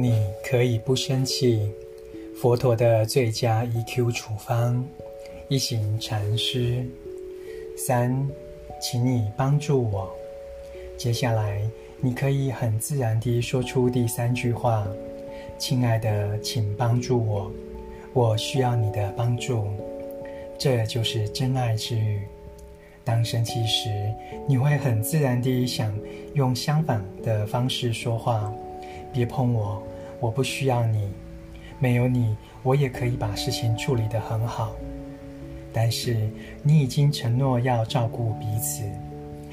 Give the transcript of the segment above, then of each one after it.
你可以不生气。佛陀的最佳 EQ 处方，一行禅师。三，请你帮助我。接下来，你可以很自然地说出第三句话：“亲爱的，请帮助我，我需要你的帮助。”这就是真爱之语。当生气时，你会很自然地想用相反的方式说话：“别碰我，我不需要你。”没有你，我也可以把事情处理得很好。但是你已经承诺要照顾彼此，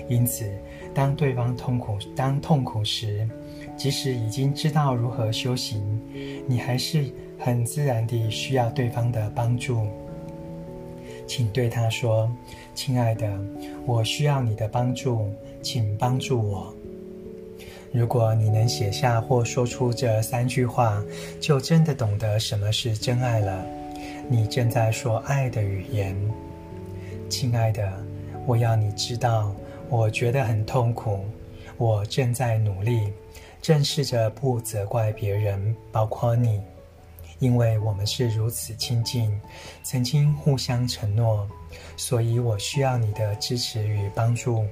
因此当对方痛苦、当痛苦时，即使已经知道如何修行，你还是很自然地需要对方的帮助。请对他说：“亲爱的，我需要你的帮助，请帮助我。”如果你能写下或说出这三句话，就真的懂得什么是真爱了。你正在说爱的语言，亲爱的，我要你知道，我觉得很痛苦，我正在努力，正试着不责怪别人，包括你，因为我们是如此亲近，曾经互相承诺，所以我需要你的支持与帮助。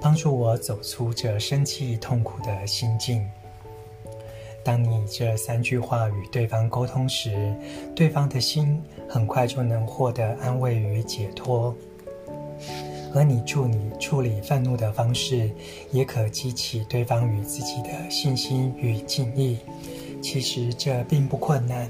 帮助我走出这生气痛苦的心境。当你这三句话与对方沟通时，对方的心很快就能获得安慰与解脱。而你处理处理愤怒的方式，也可激起对方与自己的信心与敬意。其实这并不困难。